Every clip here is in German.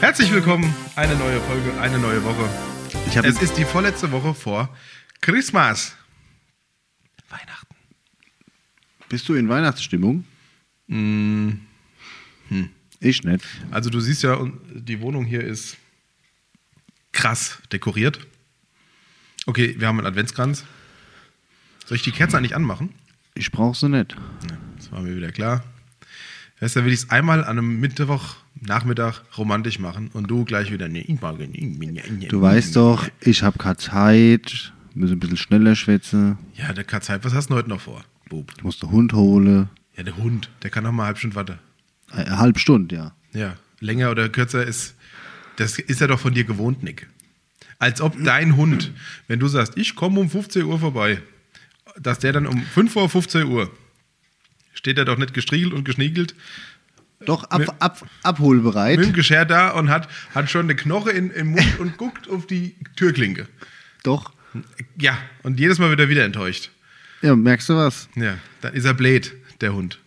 Herzlich willkommen, eine neue Folge, eine neue Woche. Es ist die vorletzte Woche vor Christmas. Weihnachten. Bist du in Weihnachtsstimmung? Ich nicht. Also du siehst ja, die Wohnung hier ist krass dekoriert. Okay, wir haben einen Adventskranz. Soll ich die Kerze eigentlich anmachen? Ich brauche sie nicht. Das war mir wieder klar. Weißt du, will ich es einmal an einem Mittwoch, Nachmittag romantisch machen und du gleich wieder. Du weißt doch, ich habe keine Zeit, muss ein bisschen schneller schwätzen. Ja, der Katzheit, was hast du heute noch vor, Bub? Ich muss den Hund holen. Ja, der Hund, der kann noch mal eine halbe Stunde warten. Eine halbe Stunde, ja. Ja, länger oder kürzer ist, das ist er doch von dir gewohnt, Nick. Als ob dein Hund, wenn du sagst, ich komme um 15 Uhr vorbei, dass der dann um 5 Uhr 15 Uhr steht er doch nicht gestriegelt und geschniegelt Doch, ab, Mit- ab, abholbereit. mit dem Geschirr da und hat, hat schon eine Knoche in, im Mund und guckt auf die Türklinke. Doch. Ja, und jedes Mal wird er wieder enttäuscht. Ja, merkst du was? Ja, dann ist er blöd, der Hund.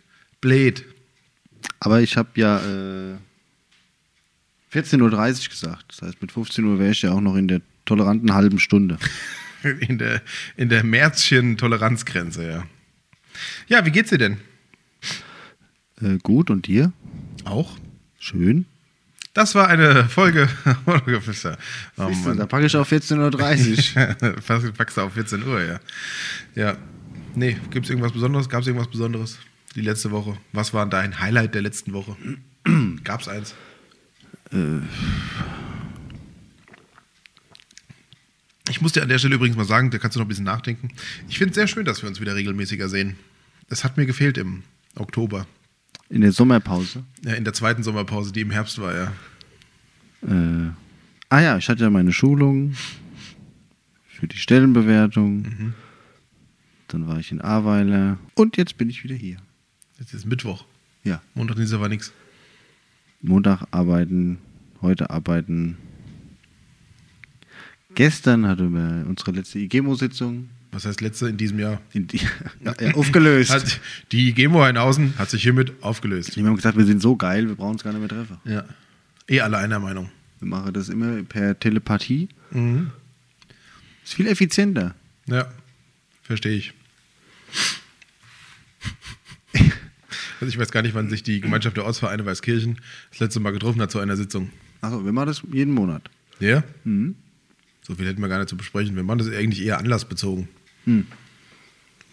Blöd. Aber ich habe ja äh, 14.30 Uhr gesagt. Das heißt, mit 15 Uhr wäre ich ja auch noch in der toleranten halben Stunde. In der, in der Märzchen-Toleranzgrenze, ja. Ja, wie geht's dir denn? Äh, gut, und dir? Auch? Schön. Das war eine Folge. Oh du, da packe ich auf 14.30 Uhr. Packst du auf 14 Uhr, ja. Ja. Nee, gibt's irgendwas Besonderes? Gab's irgendwas Besonderes die letzte Woche? Was war dein Highlight der letzten Woche? Gab's eins? Ich muss dir an der Stelle übrigens mal sagen, da kannst du noch ein bisschen nachdenken. Ich finde es sehr schön, dass wir uns wieder regelmäßiger sehen. Das hat mir gefehlt im Oktober. In der Sommerpause. Ja, in der zweiten Sommerpause, die im Herbst war, ja. Äh, ah ja, ich hatte ja meine Schulung für die Stellenbewertung. Dann war ich in Ahrweiler. Und jetzt bin ich wieder hier. Jetzt ist Mittwoch. Ja. Montag, Dienstag war nix. Montag arbeiten, heute arbeiten. Gestern hatten wir unsere letzte IGEMO-Sitzung. Was heißt letzte in diesem Jahr? In die, ja, aufgelöst. Hat, die GEMO Heinhausen hat sich hiermit aufgelöst. Wir haben gesagt, wir sind so geil, wir brauchen uns gar nicht mehr treffen. Ja. Eh alle einer Meinung. Wir machen das immer per Telepathie. Mhm. Ist viel effizienter. Ja, verstehe ich. Also ich weiß gar nicht, wann sich die Gemeinschaft der Ortsvereine Weißkirchen das letzte Mal getroffen hat zu einer Sitzung. Also, wir machen das jeden Monat. Ja? So viel hätten wir gar nicht zu besprechen. Wir machen das eigentlich eher anlassbezogen. Hm.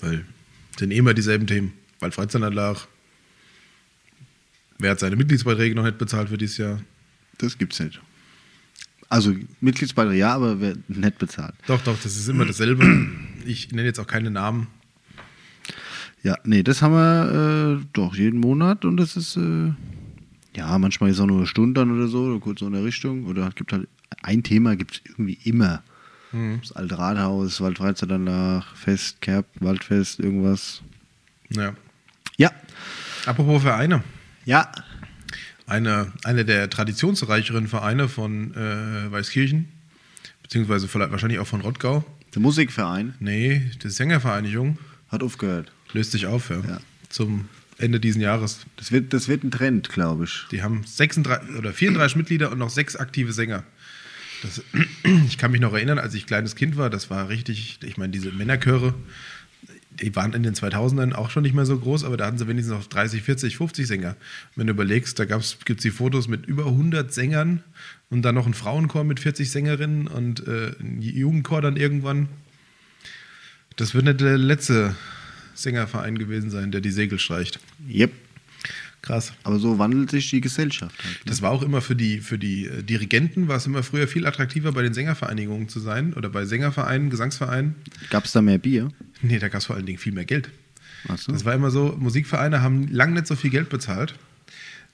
Weil es sind eh immer dieselben Themen. Waldfreizeitanlage. Wer hat seine Mitgliedsbeiträge noch nicht bezahlt für dieses Jahr? Das gibt's nicht. Also Mitgliedsbeitrag ja, aber wer nicht bezahlt. Doch, doch, das ist immer dasselbe. Ich nenne jetzt auch keine Namen. Ja, nee, das haben wir äh, doch jeden Monat und das ist äh, ja manchmal ist auch nur eine Stunde dann oder so, oder kurz so in der Richtung. Oder es gibt halt ein Thema gibt es irgendwie immer. Das alte Rathaus, Waldfreizeitanlage, Fest, Kerb, Waldfest, irgendwas. Ja. Ja. Apropos Vereine. Ja. Eine, eine der traditionsreicheren Vereine von äh, Weißkirchen, beziehungsweise vielleicht wahrscheinlich auch von Rottgau. Der Musikverein Nee, die Sängervereinigung hat aufgehört. löst sich auf, ja. Ja. Zum Ende diesen Jahres. Das wird, das wird ein Trend, glaube ich. Die haben 36 oder 34 Mitglieder und noch sechs aktive Sänger. Das, ich kann mich noch erinnern, als ich kleines Kind war, das war richtig, ich meine, diese Männerchöre, die waren in den 2000ern auch schon nicht mehr so groß, aber da hatten sie wenigstens noch 30, 40, 50 Sänger. Wenn du überlegst, da gibt es die Fotos mit über 100 Sängern und dann noch ein Frauenchor mit 40 Sängerinnen und äh, ein Jugendchor dann irgendwann. Das wird nicht der letzte Sängerverein gewesen sein, der die Segel streicht. Yep. Krass. Aber so wandelt sich die Gesellschaft halt. Das war auch immer für die, für die äh, Dirigenten, war es immer früher viel attraktiver, bei den Sängervereinigungen zu sein oder bei Sängervereinen, Gesangsvereinen. Gab es da mehr Bier? Nee, da gab es vor allen Dingen viel mehr Geld. Achso. Das war immer so, Musikvereine haben lang nicht so viel Geld bezahlt.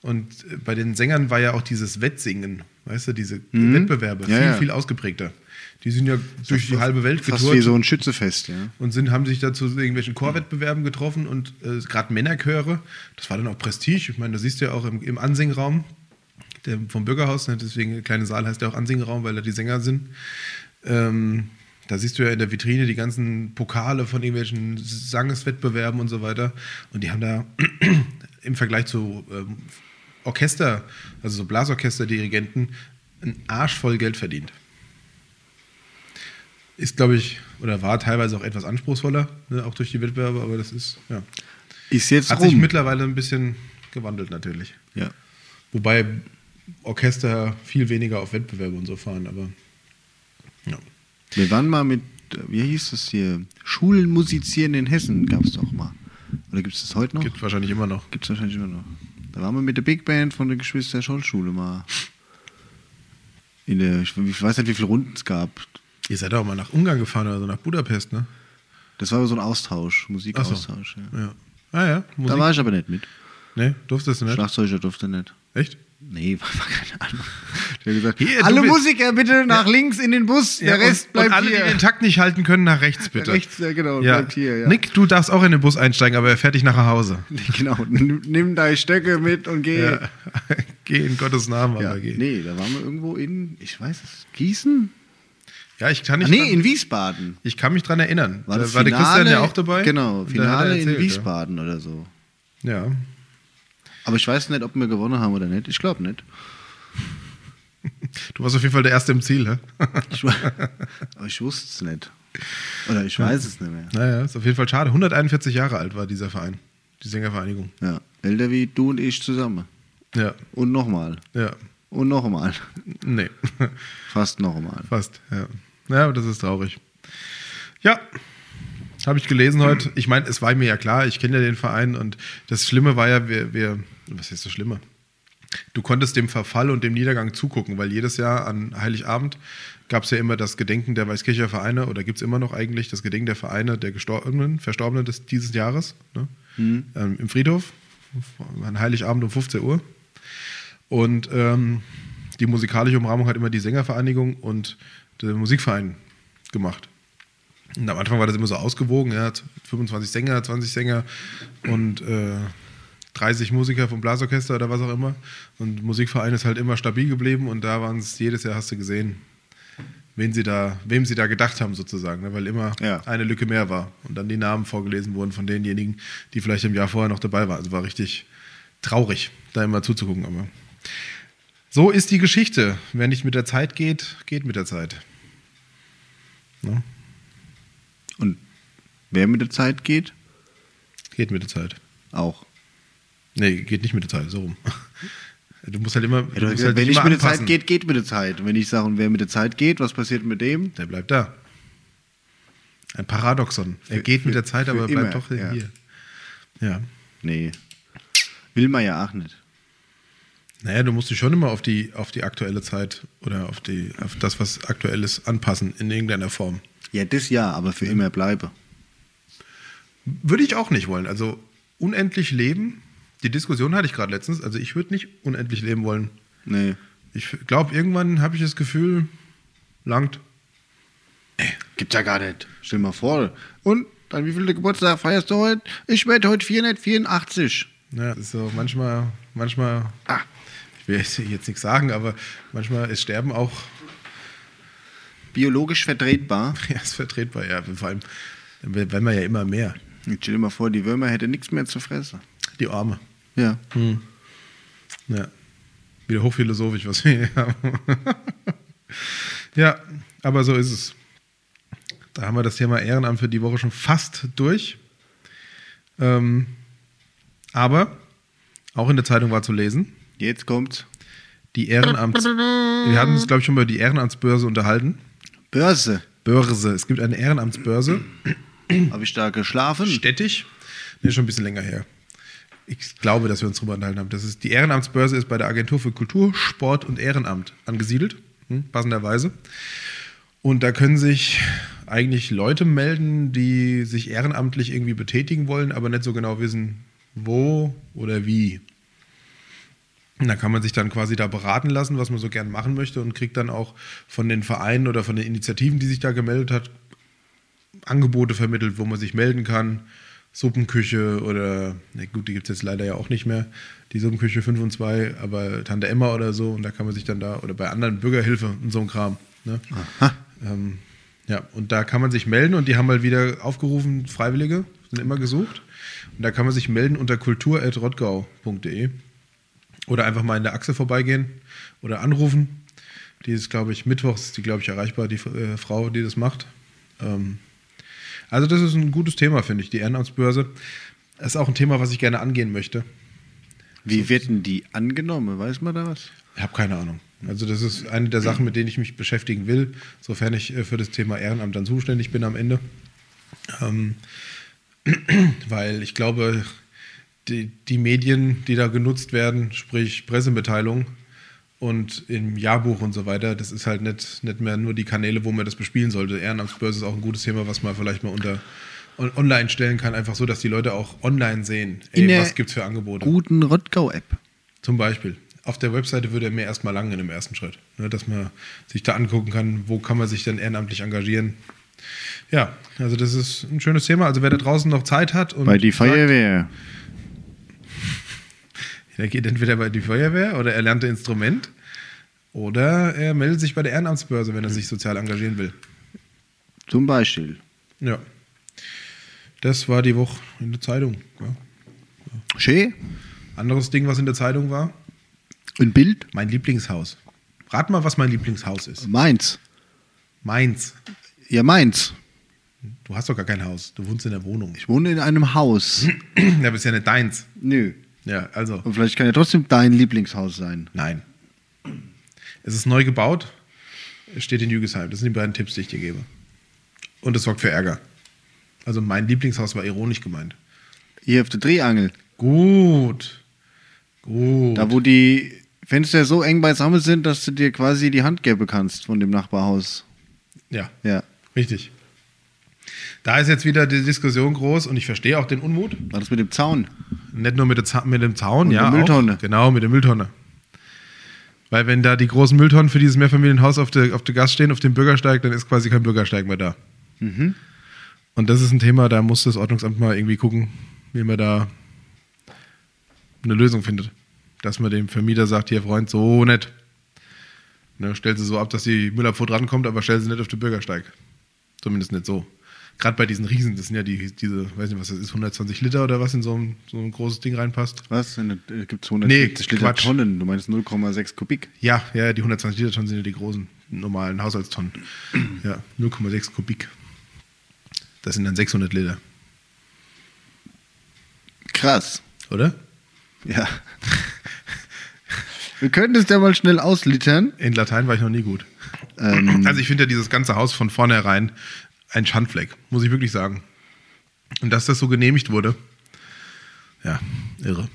Und äh, bei den Sängern war ja auch dieses Wettsingen, weißt du, diese Wettbewerbe Mhm. Ja, viel, ja. viel ausgeprägter. Die sind ja durch die halbe Welt Fast getourt wie so ein Schützefest, ja. und sind, haben sich dazu irgendwelchen Chorwettbewerben getroffen und äh, gerade Männerchöre, das war dann auch Prestige. Ich meine, da siehst du ja auch im, im Ansingraum der, vom Bürgerhaus, ne, deswegen der kleine Saal heißt ja auch Ansingraum, weil da die Sänger sind. Ähm, da siehst du ja in der Vitrine die ganzen Pokale von irgendwelchen Sangeswettbewerben und so weiter. Und die haben da im Vergleich zu ähm, Orchester, also so Blasorchester-Dirigenten, einen Arsch voll Geld verdient. Ist, glaube ich, oder war teilweise auch etwas anspruchsvoller, ne, auch durch die Wettbewerbe, aber das ist, ja. Ist jetzt Hat rum. sich mittlerweile ein bisschen gewandelt natürlich. ja. Wobei Orchester viel weniger auf Wettbewerbe und so fahren, aber ja. Wir waren mal mit, wie hieß das hier? Schulen musizieren in Hessen gab es doch mal. Oder gibt es das heute noch? Gibt wahrscheinlich immer noch. Gibt es wahrscheinlich immer noch. Da waren wir mit der Big Band von der Geschwister Scholl-Schule mal. In der, ich weiß nicht, wie viele Runden es gab. Ihr seid auch mal nach Ungarn gefahren oder so, nach Budapest, ne? Das war aber so ein Austausch, Ach so. Musikaustausch. Ja. Ja. Ah ja, Musik. Da war ich aber nicht mit. ne, durftest du nicht? Schlagzeuger durfte nicht. Echt? Nee, war, war keine Ahnung. Der gesagt, Hier, alle Musiker bitte nach links in den Bus, der Rest und, bleibt und alle, hier. die den Takt nicht halten können, nach rechts bitte. Rechts, ja, genau, ja. bleibt hier. Ja. Nick, du darfst auch in den Bus einsteigen, aber er fährt dich nach Hause. Genau, nimm, deine Stöcke mit und geh. Ja. Geh in Gottes Namen, Ja, aber geh. nee, da waren wir irgendwo in, ich weiß es, Gießen? Ja, ich kann nicht. nee, dran, in Wiesbaden. ich kann mich dran erinnern. War, da das war der Christian Finale- ja auch dabei. Genau, Finale in Wiesbaden oder so. Ja. Ja. Aber ich weiß nicht, ob wir gewonnen haben oder nicht. Ich glaube nicht. Du warst auf jeden Fall der Erste im Ziel, hä? Ich, aber ich wusste es nicht. Oder ich weiß es nicht mehr. Naja, ist auf jeden Fall schade. 141 Jahre alt war dieser Verein, die Sängervereinigung. Ja, älter wie du und ich zusammen. Ja, Und nochmal. ja. Und nochmal. Nee, Fast nochmal. fast, ja. Ja, aber das ist traurig. Ja, habe ich gelesen heute. Ich meine, es war mir ja klar, ich kenne ja den Verein und das Schlimme war ja, wir, wir was ist das Schlimme? Du konntest dem Verfall und dem Niedergang zugucken, weil jedes Jahr an Heiligabend gab es ja immer das Gedenken der Weißkircher Vereine oder gibt es immer noch eigentlich das Gedenken der Vereine der Gestorbenen, Verstorbenen des, dieses Jahres ne? ähm, im Friedhof an Heiligabend um 15 Uhr. Und ähm, die musikalische Umrahmung hat immer die Sängervereinigung und der Musikverein gemacht. Und am Anfang war das immer so ausgewogen, ja, 25 Sänger, 20 Sänger und äh, 30 Musiker vom Blasorchester oder was auch immer. Und Musikverein ist halt immer stabil geblieben und da waren es jedes Jahr, hast du gesehen, wen sie da, wem sie da gedacht haben sozusagen, ne? weil immer Ja. eine Lücke mehr war und dann die Namen vorgelesen wurden von denjenigen, die vielleicht im Jahr vorher noch dabei waren. Also war richtig traurig, da immer zuzugucken. Aber so ist die Geschichte. Wer nicht mit der Zeit geht, geht mit der Zeit. Ne? Und wer mit der Zeit geht, Geht mit der Zeit. auch. Nee, geht nicht mit der Zeit, so rum. Du musst halt immer. Ja, du musst gesagt, halt wenn immer mit der Zeit geht, geht mit der Zeit. Und wenn ich sage, und wer mit der Zeit geht, was passiert mit dem? Der bleibt da. Ein Paradoxon. Er Für- geht mit für- der Zeit, aber bleibt immer, doch ja. hier. Ja. Nee. Will man ja auch nicht. Naja, du musst dich schon immer auf die, auf die aktuelle Zeit oder auf, die, auf das, was aktuell ist, anpassen in irgendeiner Form. Ja, das ja, aber für immer bleibe. Würde ich auch nicht wollen. Also unendlich leben, die Diskussion hatte ich gerade letztens. Also ich würde nicht unendlich leben wollen. Nee. Ich glaube, irgendwann habe ich das Gefühl, langt. Gibt's ja gar nicht. Stell dir mal vor. Und dann wie viel Geburtstag feierst du heute? Ich werde heute 484. Ja, so manchmal, manchmal, Ah. ich will jetzt nichts sagen, aber manchmal ist Sterben auch, Biologisch vertretbar. ja, ist vertretbar, ja. Vor allem, werden wir ja immer mehr. Jetzt stell dir mal vor, die Würmer hätte nichts mehr zu fressen. Die Arme. Ja. Ja. Wieder hochphilosophisch, was wir hier haben. ja, aber so ist es. Da haben wir das Thema Ehrenamt für die Woche schon fast durch. Ähm, aber auch in der Zeitung war zu lesen, Jetzt kommt's. die Ehrenamts. Wir hatten uns, glaube ich, schon über die Ehrenamtsbörse unterhalten. Börse. Börse. Es gibt eine Ehrenamtsbörse. Habe ich da geschlafen? Städtisch. Nee, schon ein bisschen länger her. Ich glaube, dass wir uns drüber unterhalten haben. Das ist, die Ehrenamtsbörse ist bei der Agentur für Kultur, Sport und Ehrenamt angesiedelt, hm, passenderweise. Und da können sich eigentlich Leute melden, die sich ehrenamtlich irgendwie betätigen wollen, aber nicht so genau wissen, wo oder wie. Und da kann man sich dann quasi da beraten lassen, was man so gern machen möchte und kriegt dann auch von den Vereinen oder von den Initiativen, die sich da gemeldet hat, Angebote vermittelt, wo man sich melden kann. Suppenküche oder, na gut, die gibt es jetzt leider ja auch nicht mehr, die Suppenküche 5 und 2, aber Tante Emma oder so und da kann man sich dann da, oder bei anderen Bürgerhilfe und so ein Kram. Ne? Ähm, ja, und da kann man sich melden und die haben halt wieder aufgerufen, Freiwillige, sind immer gesucht. Und da kann man sich melden unter kultur.rottgau.de. Oder einfach mal in der Achse vorbeigehen oder anrufen. Die ist, glaube ich, mittwochs, ist die, glaube ich, erreichbar, die äh, Frau, die das macht. Ähm, also, das ist ein gutes Thema, finde ich, die Ehrenamtsbörse. Das ist auch ein Thema, was ich gerne angehen möchte. Wie wird denn die angenommen? Weiß man da was? Ich habe keine Ahnung. Also das ist eine der Sachen, mit denen ich mich beschäftigen will, sofern ich äh, für das Thema Ehrenamt dann zuständig bin am Ende. Ähm, weil ich glaube, die, die Medien, die da genutzt werden, sprich Pressemitteilung und im Jahrbuch und so weiter, das ist halt nicht, nicht mehr nur die Kanäle, wo man das bespielen sollte. Ehrenamtsbörse ist auch ein gutes Thema, was man vielleicht mal unter on- online stellen kann, einfach so, dass die Leute auch online sehen, In ey, der was gibt's für Angebote. Guten Rottgau-App. Zum Beispiel. Auf der Webseite würde er mir erstmal langen im ersten Schritt. Ne, dass man sich da angucken kann, wo kann man sich denn ehrenamtlich engagieren. Ja, also das ist ein schönes Thema. Also wer da draußen noch Zeit hat und Bei die sagt, Feuerwehr. Er geht entweder bei die Feuerwehr oder er lernt ein Instrument oder er meldet sich bei der Ehrenamtsbörse, wenn er sich sozial engagieren will. Zum Beispiel. Ja. Das war die Woche in der Zeitung. Ja. Schön. Anderes Ding, was in der Zeitung war, Ein Bild. mein Lieblingshaus. Rat mal, was mein Lieblingshaus ist. Meins. Meins. Ja, meins. Du hast doch gar kein Haus. Du wohnst in der Wohnung. Ich wohne in einem Haus. Ja, aber ist ja nicht deins. Nö. Ja, also, Und vielleicht kann ja trotzdem dein Lieblingshaus sein. nein. Es ist neu gebaut. Es steht in Jügesheim. Das sind die beiden Tipps, die ich dir gebe. Und es sorgt für Ärger. Also, mein Lieblingshaus war ironisch gemeint. Hier auf der Drehangel. Gut. Gut. Da, wo die Fenster so eng beisammen sind, dass du dir quasi die Hand geben kannst von dem Nachbarhaus. ja, Ja. richtig. Da ist jetzt wieder die Diskussion groß und ich verstehe auch den Unmut. War das mit dem Zaun? Nicht nur mit, der mit dem Zaun, Und ja. der Mülltonne. Auch. Genau, mit der Mülltonne. Weil wenn da die großen Mülltonnen für dieses Mehrfamilienhaus auf der, auf der Gas stehen, auf dem Bürgersteig, dann ist quasi kein Bürgersteig mehr da. Mhm. Und das ist ein Thema, da muss das Ordnungsamt mal irgendwie gucken, wie man da eine Lösung findet. Dass man dem Vermieter sagt, hier Freund, so nett. Ne, stellt sie so ab, dass die Müllabfuhr drankommt, aber stell sie nicht auf den Bürgersteig. Zumindest nicht so. Gerade bei diesen Riesen, das sind ja die, diese, weiß nicht, was das ist, 120 Liter oder was in so ein, so ein großes Ding reinpasst. Was? Äh, Gibt es Nee, 140 Liter Quatsch. Tonnen? Du meinst 0,6 Kubik? Ja, ja, die 120 Liter Tonnen sind ja die großen, normalen Haushaltstonnen. Ja, 0,6 Kubik. Das sind dann 600 Liter, Krass. oder? Ja. Wir können das ja mal schnell auslittern. In Latein war ich noch nie gut. Ähm, Also ich finde ja dieses ganze Haus von vornherein ein Schandfleck, muss ich wirklich sagen. Und dass das so genehmigt wurde, ja, irre.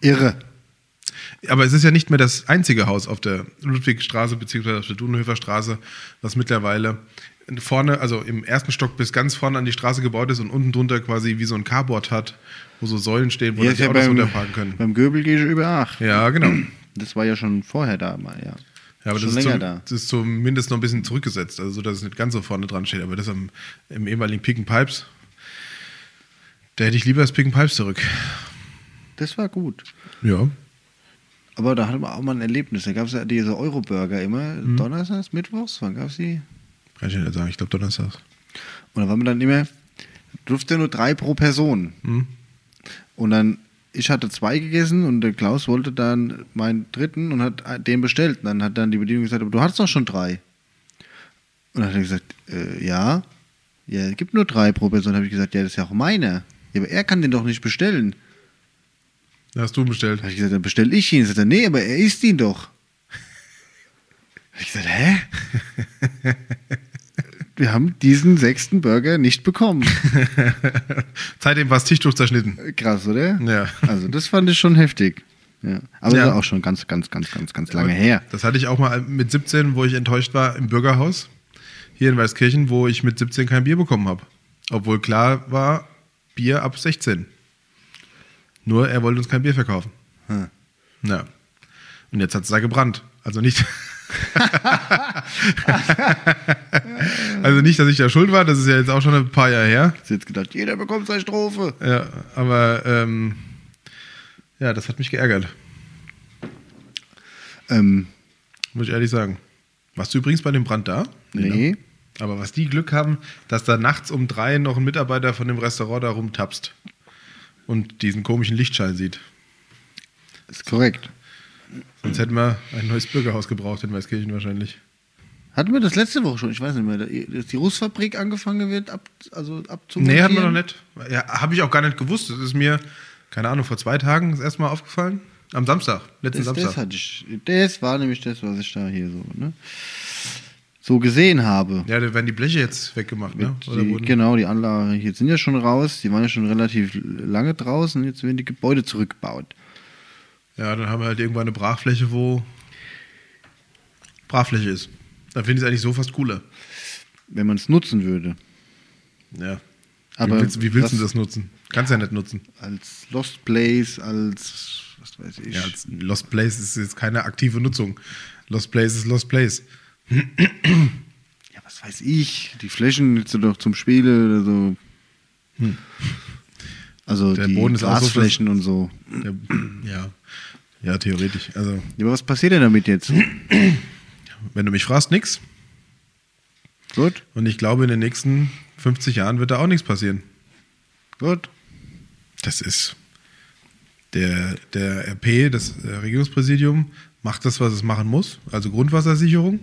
irre. Aber es ist ja nicht mehr das einzige Haus auf der Ludwigstraße beziehungsweise auf der Dunenhöfer Straße, was mittlerweile vorne, also im ersten Stock bis ganz vorne an die Straße gebaut ist und unten drunter quasi wie so ein Carport hat, wo so Säulen stehen, wo ja, die Autos beim, unterparken können. beim Göbel gehe ich über Ach. Ja, genau. Das war ja schon vorher da mal, ja. Ja, aber das ist, zum, da. das ist zumindest noch ein bisschen zurückgesetzt, also so, dass es nicht ganz so vorne dran steht. Aber das am, im ehemaligen Pick and Pipes, da hätte ich lieber das Pick and Pipes zurück. Das war gut. Ja. Aber da hatten wir auch mal ein Erlebnis. Da gab es ja diese Euro-Burger immer donnerstags, mittwochs, wann gab es die? Kann ich nicht sagen, ich glaube Donnerstags. Und da waren wir dann immer, durfte nur drei pro Person. Hm? Und dann, ich hatte zwei gegessen und der Klaus wollte dann meinen dritten und hat den bestellt. Und dann hat dann die Bedienung gesagt, aber du hattest doch schon drei. Und dann hat er gesagt, äh, ja. Ja, es gibt nur drei pro Person. Dann habe ich gesagt, ja, das ist ja auch meiner. Ja, aber er kann den doch nicht bestellen. Da hast du bestellt. Da habe ich gesagt, dann bestelle ich ihn. Dann sagt er, nee, aber er isst ihn doch. Da habe ich gesagt, hä? Wir haben diesen sechsten Burger nicht bekommen. Seitdem war das Tischtuch zerschnitten. Krass, oder? Ja. Also das fand ich schon heftig. Ja. Aber Ja. das ist auch schon ganz, ganz, ganz, ganz, ganz lange her. Das hatte ich auch mal mit 17, wo ich enttäuscht war im Bürgerhaus hier in Weißkirchen, wo ich mit 17 kein Bier bekommen habe. Obwohl klar war, Bier ab 16. Nur er wollte uns kein Bier verkaufen. Hm. Ja. Und jetzt hat es da gebrannt. Also nicht. also nicht, dass ich da schuld war, das ist ja jetzt auch schon ein paar Jahre her. Ich jetzt gedacht, jeder bekommt seine Strophe. Ja, aber ähm, ja, das hat mich geärgert, Ähm, muss ich ehrlich sagen. Warst du übrigens bei dem Brand da? nee. ne? Aber was die Glück haben, dass da nachts um drei noch ein Mitarbeiter von dem Restaurant da rumtapst und diesen komischen Lichtschein sieht. Ist korrekt. Sonst hätten wir ein neues Bürgerhaus gebraucht in Weißkirchen wahrscheinlich. Hatten wir das letzte Woche schon? Ich weiß nicht mehr. Dass die Russfabrik angefangen wird, ab, also Nee, hatten wir noch nicht. Ja, habe ich auch gar nicht gewusst. Das ist mir, keine Ahnung, vor zwei Tagen das erste Mal aufgefallen. Am Samstag, letzten Das, Samstag. das, hatte ich, das war nämlich das, was ich da hier so, ne, so gesehen habe. ja, da werden die Bleche jetzt weggemacht, ne? Die, genau, die Anlage hier sind ja schon raus. Die waren ja schon relativ lange draußen. Jetzt werden die Gebäude zurückgebaut. Ja, dann haben wir halt irgendwann eine Brachfläche, wo Brachfläche ist. Da finde ich es eigentlich so fast cooler. Wenn man es nutzen würde. Ja. Aber wie willst, wie willst du das nutzen? Kannst ja nicht nutzen. Als Lost Place, als, was weiß ich. Ja, als Lost Place ist jetzt keine aktive Nutzung. Lost Place ist Lost Place. Ja, was weiß ich. Die Flächen jetzt doch zum Spiele oder so. Also Hm. Der die Boden ist auch so und so. Ja, ja. Ja, theoretisch. Also, Ja, aber was passiert denn damit jetzt? wenn du mich fragst, nix. Gut, Und ich glaube, in den nächsten 50 Jahren wird da auch nichts passieren. gut. Das ist der, der RP, das äh, Regierungspräsidium, macht das, was es machen muss, also Grundwassersicherung.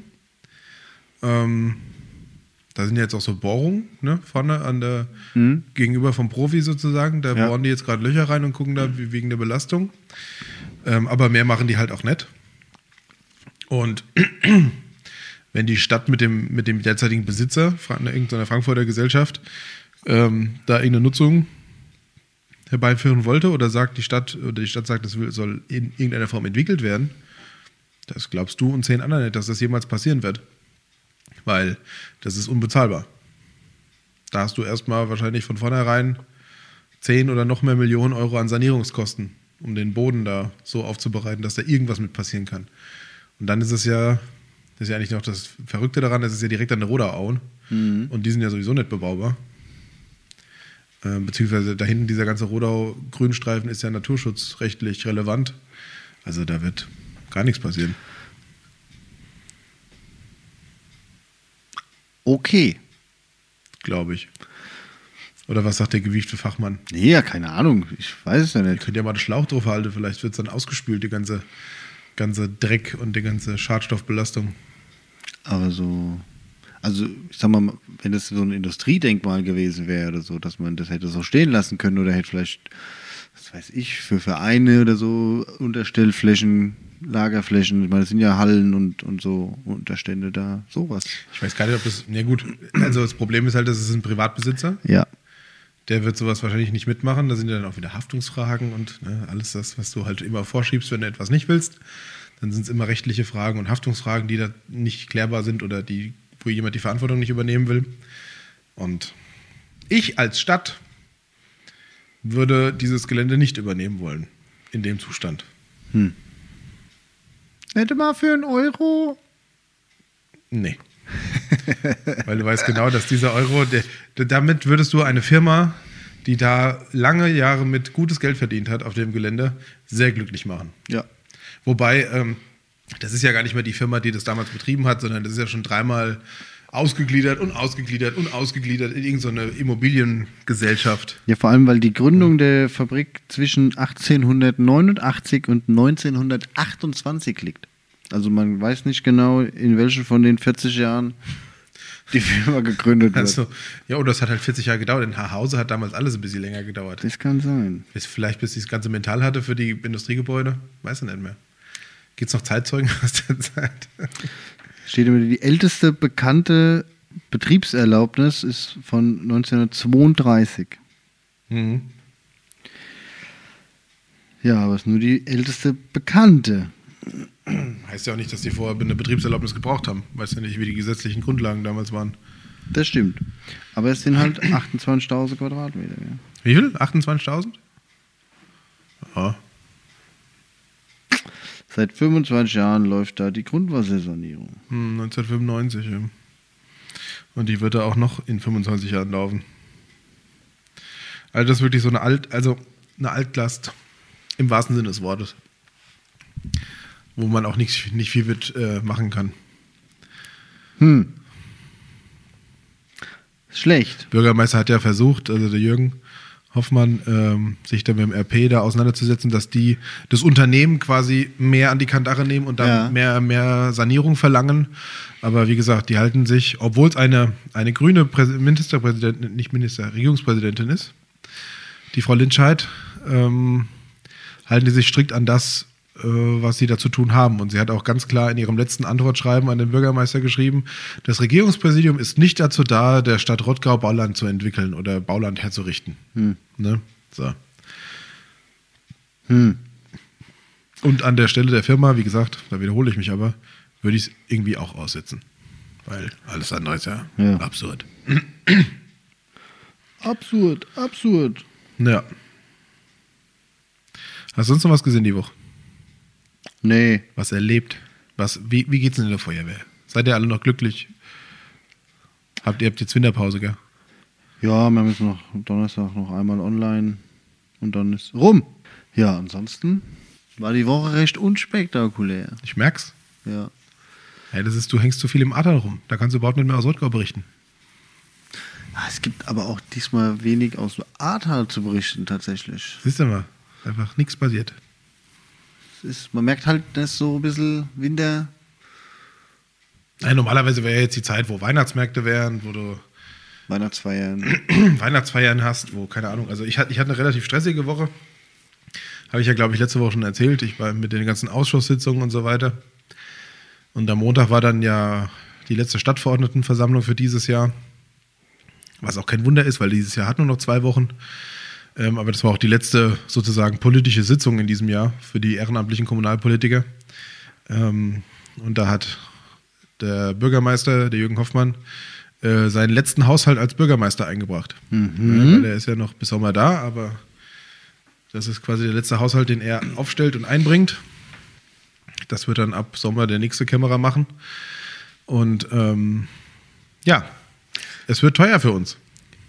Ähm, da sind jetzt auch so Bohrungen ne, vorne an der Mhm. gegenüber vom Profi sozusagen. Da Ja. bohren die jetzt gerade Löcher rein und gucken da wegen der Belastung. Ähm, aber mehr machen die halt auch nicht. Und wenn die Stadt mit dem, mit dem derzeitigen Besitzer, Fra- irgendeiner Frankfurter Gesellschaft, ähm, da irgendeine Nutzung herbeiführen wollte oder sagt die Stadt oder die Stadt sagt, das soll in irgendeiner Form entwickelt werden, das glaubst du und zehn andere nicht, dass das jemals passieren wird. Weil das ist unbezahlbar. Da hast du erstmal wahrscheinlich von vornherein 10 oder noch mehr Millionen Euro an Sanierungskosten, um den Boden da so aufzubereiten, dass da irgendwas mit passieren kann. Und dann ist es ja, das ist ja eigentlich noch das Verrückte daran, es ist ja direkt an der Roderauen und die sind ja sowieso nicht bebaubar. Äh, beziehungsweise da hinten dieser ganze Rodau-Grünstreifen ist ja naturschutzrechtlich relevant. Also da wird gar nichts passieren. Okay. glaube ich. Oder was sagt der gewiefte Fachmann? Nee, ja, keine Ahnung. Ich weiß es ja Ihr nicht. könnt ja mal den Schlauch drauf halten, vielleicht wird es dann ausgespült, die ganze, ganze Dreck und die ganze Schadstoffbelastung. Aber so. Also, ich sag mal, wenn das so ein Industriedenkmal gewesen wäre oder so, dass man das hätte so stehen lassen können oder hätte vielleicht, was weiß ich, für Vereine oder so Unterstellflächen, Lagerflächen, ich meine, das sind ja Hallen und, und so Unterstände da, sowas. Ich weiß gar nicht, ob das. Na gut, also das Problem ist halt, das ist ein Privatbesitzer. Ja. Der wird sowas wahrscheinlich nicht mitmachen. Da sind ja dann auch wieder Haftungsfragen und ne, alles das, was du halt immer vorschiebst, wenn du etwas nicht willst. Dann sind es immer rechtliche Fragen und Haftungsfragen, die da nicht klärbar sind oder die, wo jemand die Verantwortung nicht übernehmen will. Und ich als Stadt würde dieses Gelände nicht übernehmen wollen in dem Zustand. Hätte mal für einen Euro. Nee. Weil du weißt genau, dass dieser Euro, der, damit würdest du eine Firma, die da lange Jahre mit gutes Geld verdient hat auf dem Gelände, sehr glücklich machen. Ja. Wobei, ähm, das ist ja gar nicht mehr die Firma, die das damals betrieben hat, sondern das ist ja schon dreimal ausgegliedert und ausgegliedert und ausgegliedert in irgendeine Immobiliengesellschaft. Ja, vor allem, weil die Gründung der Fabrik zwischen 1889 und 1928 liegt. Also man weiß nicht genau, in welchen von den 40 Jahren die Firma gegründet wird. Also, ja, oder das hat halt 40 Jahre gedauert. In Haarhause hat damals alles ein bisschen länger gedauert. Das kann sein. Bis, vielleicht bis sie das ganze Metall hatte für die Industriegebäude. Weiß ich nicht mehr. Gibt es noch Zeitzeugen aus der Zeit? Steht immer, die älteste bekannte Betriebserlaubnis ist von 1932. Mhm. Ja, aber es ist nur die älteste bekannte. Heißt ja auch nicht, dass die vorher eine Betriebserlaubnis gebraucht haben. Weiß ja nicht, wie die gesetzlichen Grundlagen damals waren. Das stimmt. Aber es sind halt 28.000 Quadratmeter. Ja. Wie viel? 28.000? Ja. Seit 25 Jahren läuft da die Grundwassersanierung. Hm, 1995. Ja. Und die wird da auch noch in 25 Jahren laufen. Also das ist wirklich so eine Alt, also eine Altlast im wahrsten Sinne des Wortes. Wo man auch nicht, nicht viel mit äh, machen kann. Hm. Schlecht. Bürgermeister hat ja versucht, also der Jürgen Hoffmann, ähm, sich dann mit dem RP da auseinanderzusetzen, dass die das Unternehmen quasi mehr an die Kandare nehmen und dann Ja. mehr, mehr Sanierung verlangen. Aber wie gesagt, die halten sich, obwohl es eine, eine grüne Präs- Ministerpräsidentin, nicht Minister, Regierungspräsidentin ist, die Frau Lindscheid, ähm, halten die sich strikt an das, was sie da zu tun haben. Und sie hat auch ganz klar in ihrem letzten Antwortschreiben an den Bürgermeister geschrieben, das Regierungspräsidium ist nicht dazu da, der Stadt Rottgau Bauland zu entwickeln oder Bauland herzurichten. Ne? So. Hm. Und an der Stelle der Firma, wie gesagt, da wiederhole ich mich aber, würde ich es irgendwie auch aussetzen. Weil alles andere ist ja, Ja. absurd. Absurd, absurd. Ja. Hast du sonst noch was gesehen die Woche? Nee. Was erlebt? Was, wie, wie geht's denn in der Feuerwehr? Seid ihr alle noch glücklich? Habt ihr habt jetzt Winterpause, gell? Ja, wir haben jetzt noch Donnerstag noch einmal online und dann ist rum. Ja, ansonsten war die Woche recht unspektakulär. Ich merk's. Ja. Ja, das ist, du hängst zu viel im Adern rum. Da kannst du überhaupt nicht mehr aus Rottgau berichten. Ah, Es gibt aber auch diesmal wenig aus dem Ahrtal zu berichten tatsächlich. Siehst du mal, einfach nichts passiert. Ist, man merkt halt, dass so ein bisschen Winter. Nein, normalerweise wäre jetzt die Zeit, wo Weihnachtsmärkte wären, wo du Weihnachtsfeiern. Weihnachtsfeiern hast, wo, keine Ahnung, also ich hatte, ich hatte eine relativ stressige Woche. Habe ich ja, glaube ich, letzte Woche schon erzählt. Ich war mit den ganzen Ausschusssitzungen und so weiter. Und am Montag war dann ja die letzte Stadtverordnetenversammlung für dieses Jahr. Was auch kein Wunder ist, weil dieses Jahr hat nur noch zwei Wochen. Ähm, aber das war auch die letzte sozusagen politische Sitzung in diesem Jahr für die ehrenamtlichen Kommunalpolitiker. Ähm, und da hat der Bürgermeister, der Jürgen Hoffmann, äh, seinen letzten Haushalt als Bürgermeister eingebracht. Ja, weil er ist ja noch bis Sommer da, aber das ist quasi der letzte Haushalt, den er aufstellt und einbringt. Das wird dann ab Sommer der nächste Kämmerer machen. Und ähm, ja, es wird teuer für uns.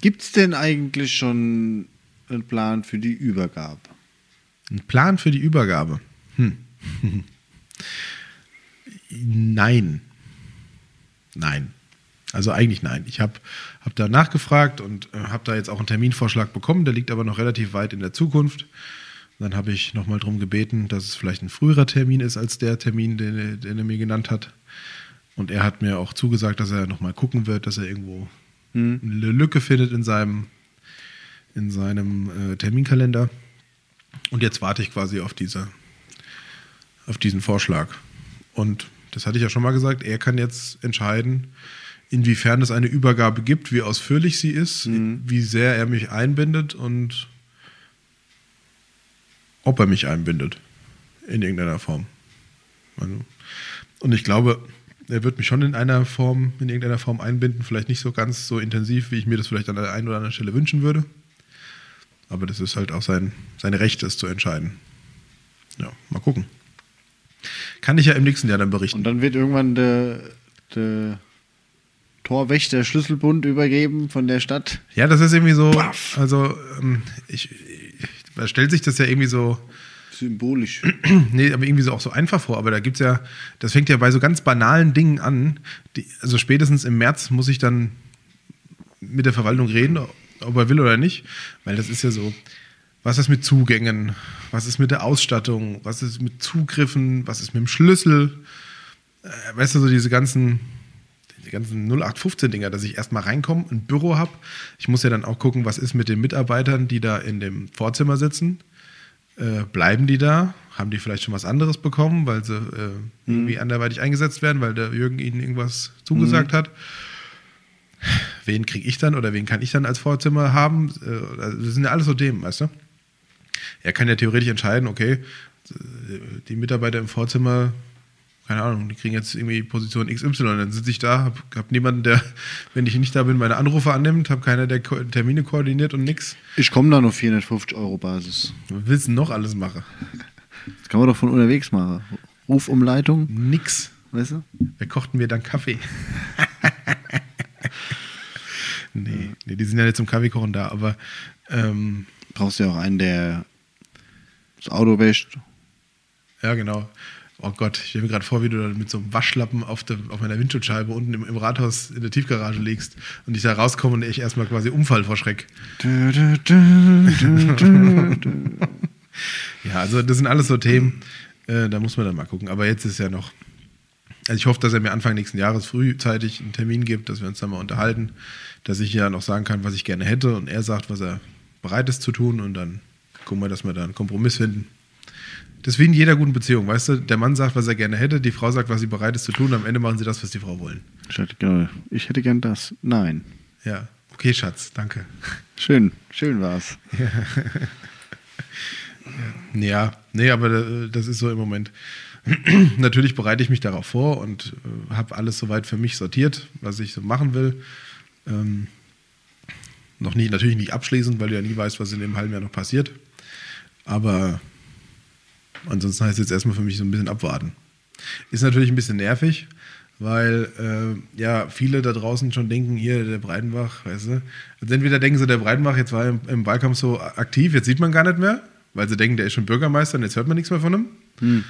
Gibt es denn eigentlich schon einen Plan für die Übergabe? Ein Plan für die Übergabe. Hm. nein. Nein. Also eigentlich nein. Ich habe hab da nachgefragt und äh, habe da jetzt auch einen Terminvorschlag bekommen. Der liegt aber noch relativ weit in der Zukunft. Dann habe ich nochmal darum gebeten, dass es vielleicht ein früherer Termin ist als der Termin, den, er- den er mir genannt hat. Und er hat mir auch zugesagt, dass er nochmal gucken wird, dass er irgendwo eine Lücke findet in seinem, in seinem äh, Terminkalender. Und jetzt warte ich quasi auf, diese, auf diesen Vorschlag. Und das hatte ich ja schon mal gesagt, er kann jetzt entscheiden, inwiefern es eine Übergabe gibt, wie ausführlich sie ist, wie sehr er mich einbindet und ob er mich einbindet in irgendeiner Form. Also, und ich glaube, er wird mich schon in einer Form, in irgendeiner Form einbinden, vielleicht nicht so ganz so intensiv, wie ich mir das vielleicht an der einen oder anderen Stelle wünschen würde. Aber das ist halt auch sein, sein Recht, das zu entscheiden. Ja, mal gucken. Kann ich ja im nächsten Jahr dann berichten. Und dann wird irgendwann der, der Torwächter Schlüsselbund übergeben von der Stadt. Ja, das ist irgendwie so, also ähm, ich, ich, man stellt sich das ja irgendwie so, Symbolisch. nee, aber irgendwie so auch so einfach vor. Aber da gibt's ja, das fängt ja bei so ganz banalen Dingen an. Die, also spätestens im März muss ich dann mit der Verwaltung reden, ob er will oder nicht. Weil das ist ja so, was ist mit Zugängen? Was ist mit der Ausstattung? Was ist mit Zugriffen? Was ist mit dem Schlüssel? Äh, weißt du, so diese ganzen, die ganzen 0815-Dinger, dass ich erstmal reinkomme, ein Büro habe. Ich muss ja dann auch gucken, was ist mit den Mitarbeitern, die da in dem Vorzimmer sitzen. Äh, bleiben die da? Haben die vielleicht schon was anderes bekommen, weil sie äh, irgendwie anderweitig eingesetzt werden, weil der Jürgen ihnen irgendwas zugesagt hat? Wen kriege ich dann oder wen kann ich dann als Vorzimmer haben? Äh, also das sind ja alles so Themen, weißt du? Er kann ja theoretisch entscheiden, okay, die Mitarbeiter im Vorzimmer, keine Ahnung, die kriegen jetzt irgendwie Position XY. Dann sitze ich da, habe hab niemanden, der, wenn ich nicht da bin, meine Anrufe annimmt, habe keiner, der Ko Termine koordiniert und nix. Ich komme da nur 450 Euro Basis. Willst du noch alles machen? Das kann man doch von unterwegs machen. Rufumleitung, Nix. weißt du? Wer kocht mir dann Kaffee? nee, nee, die sind ja nicht zum Kaffeekochen da, aber ähm, Brauchst ja auch einen, der das Auto wäscht. ja, genau. Oh Gott, ich stelle mir gerade vor, wie du da mit so einem Waschlappen auf, der, auf meiner Windschutzscheibe unten im, im Rathaus in der Tiefgarage legst und ich da rauskomme und ich erstmal quasi Unfall vor Schreck. Du, du, du. Ja, also das sind alles so Themen, äh, da muss man dann mal gucken. Aber jetzt ist ja noch. Also ich hoffe, dass er mir Anfang nächsten Jahres frühzeitig einen Termin gibt, dass wir uns dann mal unterhalten, dass ich ja noch sagen kann, was ich gerne hätte und er sagt, was er bereit ist zu tun und dann gucken wir, dass wir da einen Kompromiss finden. Das ist wie in jeder guten Beziehung, weißt du? Der Mann sagt, was er gerne hätte, die Frau sagt, was sie bereit ist zu tun, am Ende machen sie das, was die Frau wollen. Ich hätte, gerne, ich hätte gern das. Nein. Ja, okay, Schatz, danke. Schön, schön war's. Ja, nee, aber äh, das ist so im Moment. Natürlich bereite ich mich darauf vor und äh, habe alles soweit für mich sortiert, was ich so machen will. Ähm, noch nie, natürlich nicht abschließend, weil du ja nie weißt, was in dem halben Jahr noch passiert. Aber ansonsten heißt es jetzt erstmal für mich so ein bisschen abwarten. Ist natürlich ein bisschen nervig, weil äh, ja viele da draußen schon denken, hier der Breitenbach, weißt du. Also entweder denken sie, der Breitenbach jetzt war im, im Wahlkampf so aktiv, jetzt sieht man gar nicht mehr, weil sie denken, der ist schon Bürgermeister und jetzt hört man nichts mehr von ihm. Hm.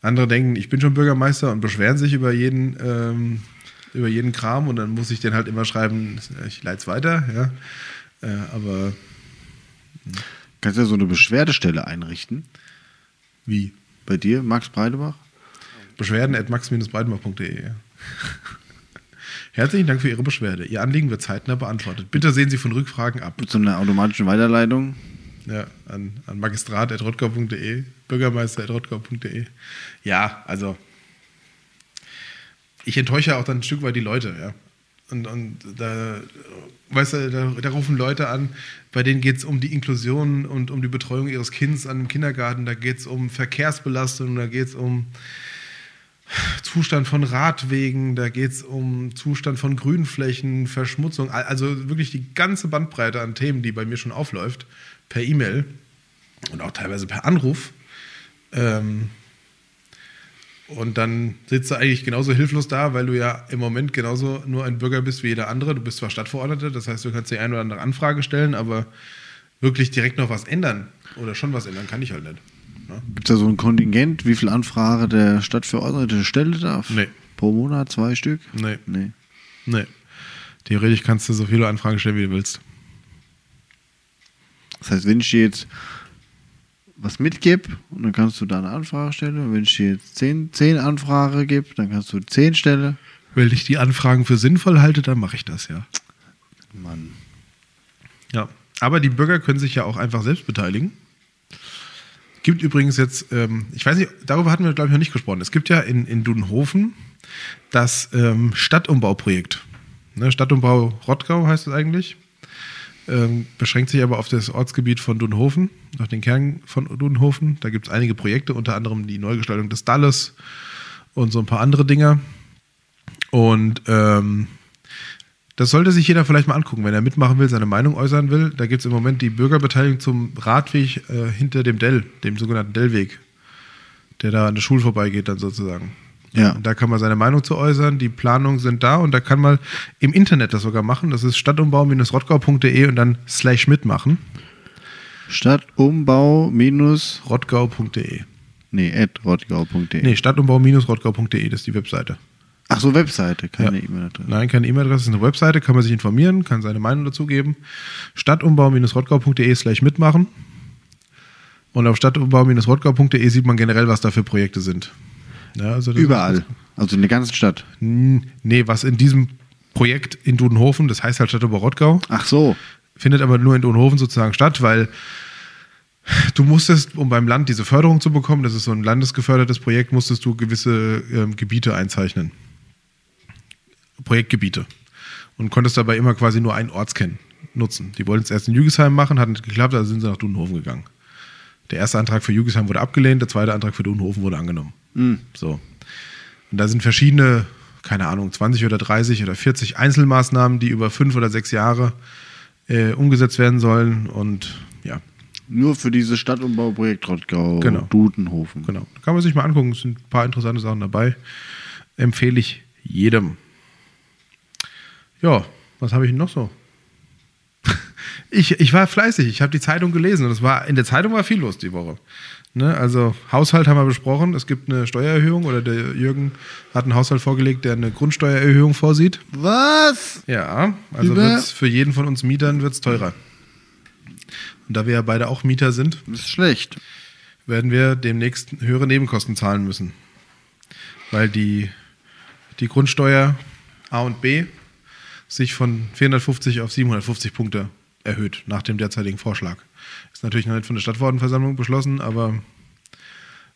Andere denken, ich bin schon Bürgermeister und beschweren sich über jeden, ähm, über jeden Kram und dann muss ich den halt immer schreiben, ich leite es weiter, ja. Äh, aber Kannst ja so eine Beschwerdestelle einrichten. wie? Bei dir, Max Breitebach? Beschwerden at max-breitenbach.de. Ja. Herzlichen Dank für Ihre Beschwerde. Ihr Anliegen wird zeitnah beantwortet. Bitte sehen Sie von Rückfragen ab. Mit so einer automatischen Weiterleitung. Ja, an, an magistrat.rottgau.de, bürgermeister.rottgau.de. Ja, also ich enttäusche auch dann ein Stück weit die Leute, ja. Und, und da, weißt du, da, da rufen Leute an, bei denen geht es um die Inklusion und um die Betreuung ihres Kindes an dem Kindergarten, da geht es um Verkehrsbelastung, da geht es um Zustand von Radwegen, da geht es um Zustand von Grünflächen, Verschmutzung, al- also wirklich die ganze Bandbreite an Themen, die bei mir schon aufläuft, per E-Mail und auch teilweise per Anruf. Ähm, und dann sitzt du eigentlich genauso hilflos da, weil du ja im Moment genauso nur ein Bürger bist wie jeder andere. Du bist zwar Stadtverordneter, das heißt, du kannst die eine oder andere Anfrage stellen, aber wirklich direkt noch was ändern oder schon was ändern kann ich halt nicht. Ne? Gibt es da so ein Kontingent, wie viel Anfrage der Stadtverordnete stellen darf? Nee. Pro Monat zwei Stück? Nee. Nee. Nee. Theoretisch kannst du so viele Anfragen stellen, wie du willst. Das heißt, wenn ich dir jetzt was mitgebe, und dann kannst du da eine Anfrage stellen. Und wenn ich dir jetzt zehn, zehn Anfragen gebe, dann kannst du zehn stellen. Wenn ich die Anfragen für sinnvoll halte, dann mache ich das, ja. Mann. Ja. Aber die Bürger können sich ja auch einfach selbst beteiligen. Gibt übrigens jetzt, ähm, ich weiß nicht, darüber hatten wir, glaube ich, noch nicht gesprochen. Es gibt ja in, in Dudenhofen das ähm, Stadtumbauprojekt. Ne, Stadtumbau Rottgau heißt es eigentlich. Ähm, beschränkt sich aber auf das Ortsgebiet von Dudenhofen, auf den Kern von Dudenhofen. Da gibt es einige Projekte, unter anderem die Neugestaltung des Dalles und so ein paar andere Dinger. Und ähm, das sollte sich jeder vielleicht mal angucken, wenn er mitmachen will, seine Meinung äußern will. Da gibt es im Moment die Bürgerbeteiligung zum Radweg äh, hinter dem Dell, dem sogenannten Dellweg, der da an der Schule vorbeigeht dann sozusagen. Ja. Und da kann man seine Meinung zu äußern, die Planungen sind da und da kann man im Internet das sogar machen. Das ist stadtumbau-rottgau.de und dann slash mitmachen. Stadtumbau minus, rottgau.de. nee, at rottgau.de. Nee, stadtumbau-rottgau.de, das ist die Webseite. Ach so, Webseite, keine Ja. E-Mail-Adresse. Nein, keine E-Mail-Adresse, es ist eine Webseite, kann man sich informieren, kann seine Meinung dazu geben. Stadtumbau-rottgau.de slash mitmachen. Und auf stadtumbau-rottgau.de sieht man generell, was da für Projekte sind. Ja, also Überall. Also in der ganzen Stadt. Nee, was in diesem Projekt in Dudenhofen, das heißt halt Stadtumbau-Rottgau, Ach so. findet aber nur in Dudenhofen sozusagen statt, weil du musstest, um beim Land diese Förderung zu bekommen, das ist so ein landesgefördertes Projekt, musstest du gewisse ähm, Gebiete einzeichnen. Projektgebiete. Und konntest dabei immer quasi nur einen Ortskern nutzen. Die wollten es erst in Jügesheim machen, hat nicht geklappt, also sind sie nach Dudenhofen gegangen. Der erste Antrag für Jügesheim wurde abgelehnt, der zweite Antrag für Dudenhofen wurde angenommen. So. Und da sind verschiedene, keine Ahnung, 20 oder 30 oder 40 Einzelmaßnahmen, die über fünf oder sechs Jahre äh, umgesetzt werden sollen. Und ja, Nur für dieses Stadtumbauprojekt Rottgau, Genau. Dudenhofen. genau. Da kann man sich mal angucken. Es sind ein paar interessante Sachen dabei. Empfehle ich jedem. Ja, was habe ich noch so? Ich, ich war fleißig, ich habe die Zeitung gelesen und es war, in der Zeitung war viel los die Woche. Ne? Also Haushalt haben wir besprochen. Es gibt eine Steuererhöhung oder der Jürgen hat einen Haushalt vorgelegt, der eine Grundsteuererhöhung vorsieht. Was? Ja, also wird's für jeden von uns Mietern wird's teurer. Und da wir ja beide auch Mieter sind, ist schlecht. werden wir demnächst höhere Nebenkosten zahlen müssen. Weil die, die Grundsteuer A und B sich von 450 auf 750 Punkte erhöht, nach dem derzeitigen Vorschlag. Ist natürlich noch nicht von der Stadtverordnetenversammlung beschlossen, aber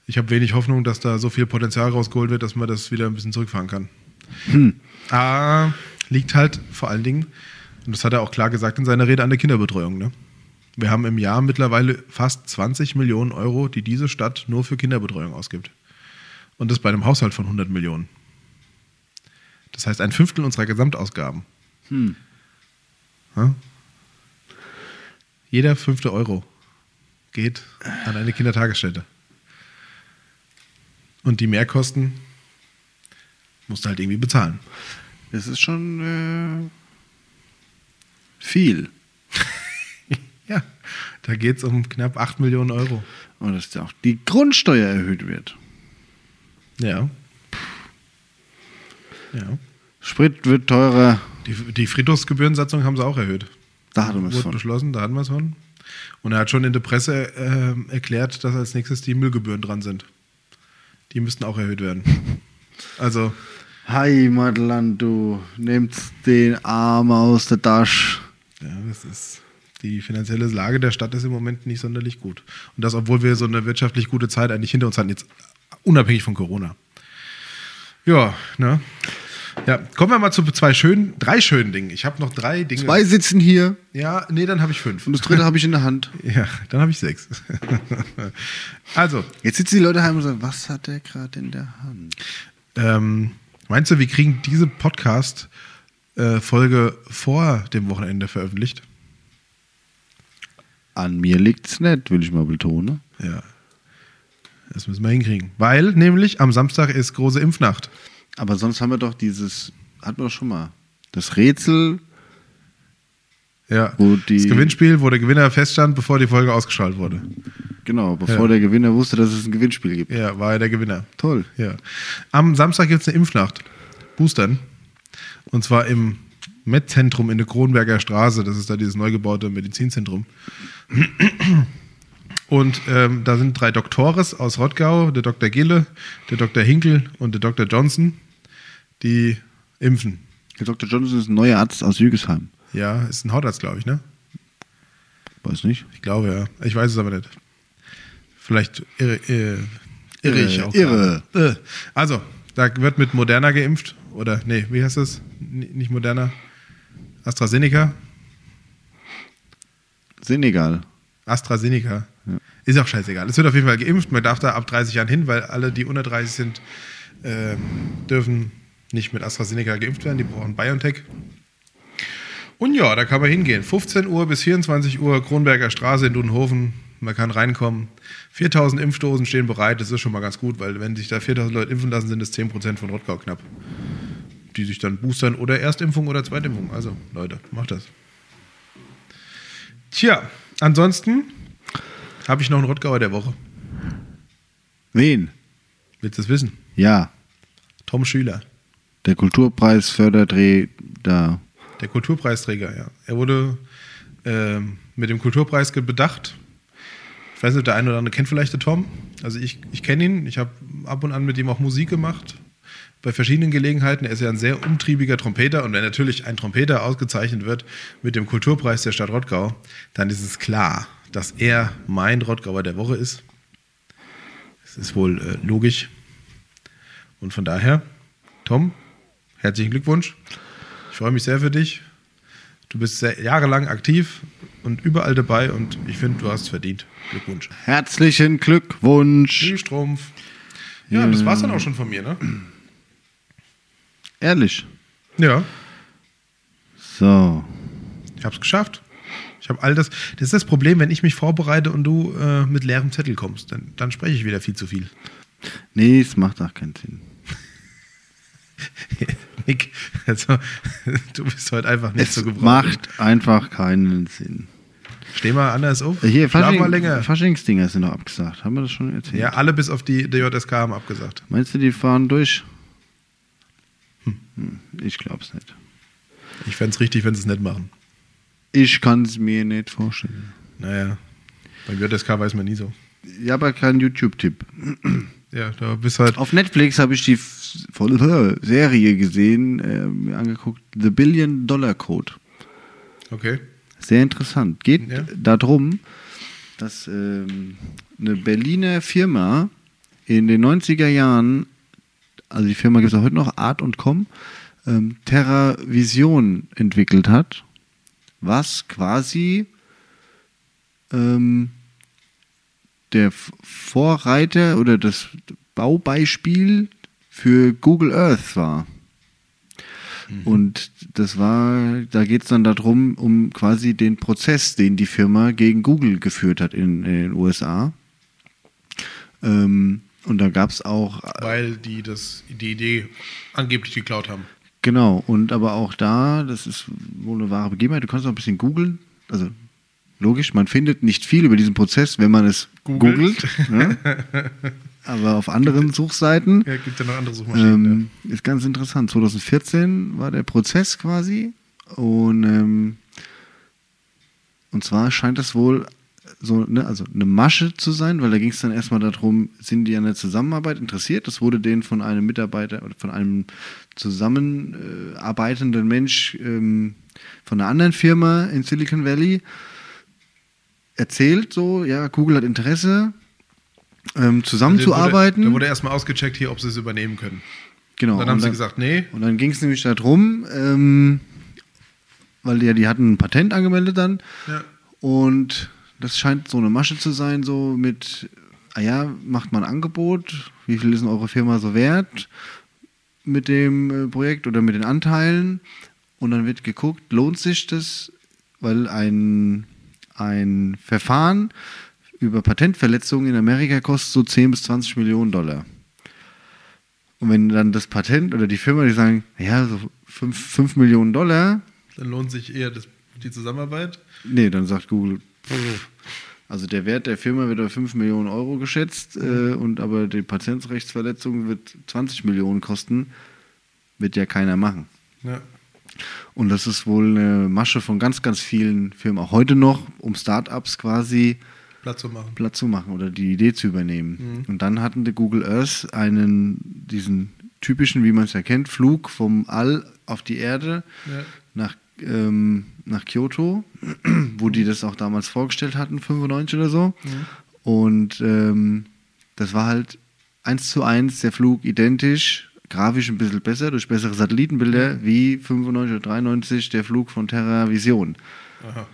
ich habe wenig Hoffnung, dass da so viel Potenzial rausgeholt wird, dass man das wieder ein bisschen zurückfahren kann. Ah, liegt halt vor allen Dingen, und das hat er auch klar gesagt in seiner Rede, an der Kinderbetreuung. Ne? Wir haben im Jahr mittlerweile fast 20 Millionen Euro, die diese Stadt nur für Kinderbetreuung ausgibt. Und das bei einem Haushalt von 100 Millionen. Das heißt ein Fünftel unserer Gesamtausgaben. Hm. Ja? Jeder fünfte Euro geht an eine Kindertagesstätte. Und die Mehrkosten musst du halt irgendwie bezahlen. Das ist schon äh, viel. Ja, da geht es um knapp 8 Millionen Euro. Und dass auch die Grundsteuer erhöht wird. Ja. Ja. Sprit wird teurer. Die, die Friedhofsgebührensatzung haben sie auch erhöht. Da hatten wir es Wurde von. beschlossen, da hatten wir es von. Und er hat schon in der Presse ähm, erklärt, dass als nächstes die Müllgebühren dran sind. Die müssten auch erhöht werden. Also, Heimatland, du nimmst den Arm aus der Tasche. ja, das ist. Die finanzielle Lage der Stadt ist im Moment nicht sonderlich gut. Und das, obwohl wir so eine wirtschaftlich gute Zeit eigentlich hinter uns hatten, jetzt unabhängig von Corona. Ja, ne? Ja, kommen wir mal zu zwei schönen, drei schönen Dingen. Ich habe noch drei Dinge. Zwei sitzen hier Ja, nee, dann habe ich fünf. und das dritte habe ich in der Hand. Ja, dann habe ich sechs. also, Jetzt sitzen die Leute heim und sagen, was hat der gerade in der Hand? ähm, meinst du, wir kriegen diese Podcast-Folge vor dem Wochenende veröffentlicht? An mir liegt's nicht, will ich mal betonen. Ja. Das müssen wir hinkriegen. Weil nämlich am Samstag ist große Impfnacht. Aber sonst haben wir doch dieses, hatten wir doch schon mal, das Rätsel, Ja. Das Gewinnspiel, wo der Gewinner feststand, bevor die Folge ausgestrahlt wurde. genau, bevor Ja. der Gewinner wusste, dass es ein Gewinnspiel gibt. Ja, war er der Gewinner. Toll. Ja. Am Samstag gibt es eine Impfnacht. Boostern. Und zwar im Med-Zentrum in der Kronberger Straße. Das ist da dieses neu gebaute Medizinzentrum. Und ähm, da sind drei Doktores aus Rottgau, der Dr. Gille, der Dr. Hinkel und der Dr. Johnson, die impfen. Der Dr. Johnson ist ein neuer Arzt aus Jügesheim. Ja, ist ein Hautarzt, glaube ich, ne? Weiß nicht. Ich glaube, ja. Ich weiß es aber nicht. Vielleicht irre, irre, irre ich auch. irre. gerade. Äh. Also, da wird mit Moderna geimpft. Oder, nee, wie heißt das? N nicht Moderna. AstraZeneca. Senegal. AstraZeneca. Ist auch scheißegal. Es wird auf jeden Fall geimpft. Man darf da ab 30 Jahren hin, weil alle, die unter 30 sind, ähm, dürfen nicht mit AstraZeneca geimpft werden. Die brauchen BioNTech. Und ja, da kann man hingehen. 15 Uhr bis 24 Uhr, Kronberger Straße in Dudenhofen. Man kann reinkommen. 4000 Impfdosen stehen bereit. Das ist schon mal ganz gut, weil wenn sich da 4000 Leute impfen lassen, sind es 10% von Rottgau knapp. Die sich dann boostern oder Erstimpfung oder Zweitimpfung. Also, Leute, macht das. Tja, ansonsten habe ich noch einen Rottgauer der Woche. Wen? Willst du es wissen? Ja, Tom Schüler, der Kulturpreis Förderdreh da. der Kulturpreisträger, ja. Er wurde ähm, mit dem Kulturpreis bedacht. Ich weiß nicht, der eine oder andere kennt vielleicht den Tom. Also ich, ich kenne ihn. Ich habe ab und an mit ihm auch Musik gemacht. Bei verschiedenen Gelegenheiten. Er ist ja ein sehr umtriebiger Trompeter. Und wenn natürlich ein Trompeter ausgezeichnet wird mit dem Kulturpreis der Stadt Rottgau, dann ist es klar, dass er mein Rottgauer der Woche ist. Das ist wohl äh, logisch. Und von daher, Tom, herzlichen Glückwunsch. Ich freue mich sehr für dich. Du bist sehr jahrelang aktiv und überall dabei und ich finde, du hast es verdient. Glückwunsch. Herzlichen Glückwunsch. Strumpf. Ja, das war's dann auch schon von mir, ne? Ehrlich. Ja, So. ich hab's geschafft. Ich habe all das. Das ist das Problem, wenn ich mich vorbereite und du äh, mit leerem Zettel kommst, dann, dann spreche ich wieder viel zu viel. Nee, es macht auch keinen Sinn. Nick, also, du bist heute einfach nicht Es so gebraucht. macht einfach keinen Sinn. Steh mal anders auf. Hier, Fasching, mal länger. Faschingsdinger sind noch abgesagt. Haben wir das schon erzählt? Ja, alle bis auf die DJSK haben abgesagt. Meinst du, die fahren durch? Hm, Ich glaub's nicht. Ich fände es richtig, wenn sie es nicht machen. Ich kann es mir nicht vorstellen. Naja, beim JSK weiß man nie so. Ja, aber kein YouTube-Tipp. Ja, da bist halt. Auf Netflix habe ich die volle Serie gesehen, äh, mir angeguckt, The Billion Dollar Code. Okay. Sehr interessant. Geht Ja. darum, dass ähm, eine Berliner Firma in den 90er Jahren, also die Firma gibt es auch heute noch, Art und Com, ähm, TerraVision entwickelt hat, was quasi ähm, der Vorreiter oder das Baubeispiel für Google Earth war. Und das war, da geht es dann darum, um quasi den Prozess, den die Firma gegen Google geführt hat in, in den USA. Ähm, und da gab es auch Weil die das, die Idee angeblich geklaut haben. Genau, und aber auch da, das ist wohl eine wahre Begebenheit, du kannst auch ein bisschen googeln. Also logisch, man findet nicht viel über diesen Prozess, wenn man es Googelt. ne? Aber auf anderen Suchseiten Ja, gibt ja noch andere Suchmaschinen. ähm, ist ganz interessant. 2014 war der Prozess quasi und ähm, und zwar scheint das wohl so ne, also eine Masche zu sein, weil da ging es dann erstmal darum, sind die an der Zusammenarbeit interessiert? Das wurde denen von einem Mitarbeiter oder von einem zusammenarbeitenden Mensch ähm, von einer anderen Firma in Silicon Valley erzählt, so, ja, Google hat Interesse, ähm, zusammenzuarbeiten. Da wurde, wurde erstmal ausgecheckt hier, ob sie es übernehmen können. genau. Dann haben und sie gesagt, nee. und dann ging es nämlich darum, ähm, weil die, ja, die hatten ein Patent angemeldet dann Ja. und das scheint so eine Masche zu sein, so mit, ah ja, macht man ein Angebot, wie viel ist denn eure Firma so wert mit dem äh, Projekt oder mit den Anteilen und dann wird geguckt, lohnt sich das, weil ein, ein Verfahren über Patentverletzungen in Amerika kostet so 10 bis 20 Millionen Dollar. Und wenn dann das Patent oder die Firma, die sagen, ja, so 5, 5 Millionen Dollar, Dann lohnt sich eher das, die Zusammenarbeit. nee, dann sagt Google, pff. Also der Wert der Firma wird auf 5 Millionen Euro geschätzt, äh, und aber die Patentrechtsverletzung wird 20 Millionen kosten, wird ja keiner machen. Ja. Und das ist wohl eine Masche von ganz, ganz vielen Firmen, auch heute noch, um Startups quasi Platz zu machen. Platz zu machen oder die Idee zu übernehmen. Und dann hatten die Google Earth einen, diesen typischen, wie man es ja kennt, Flug vom All auf die Erde Ja. nach, ähm, nach Kyoto, wo die das auch damals vorgestellt hatten, 95 oder so. Und ähm, das war halt eins zu eins der Flug identisch, grafisch ein bisschen besser, durch bessere Satellitenbilder, wie 95 oder 93 der Flug von TerraVision. Aha.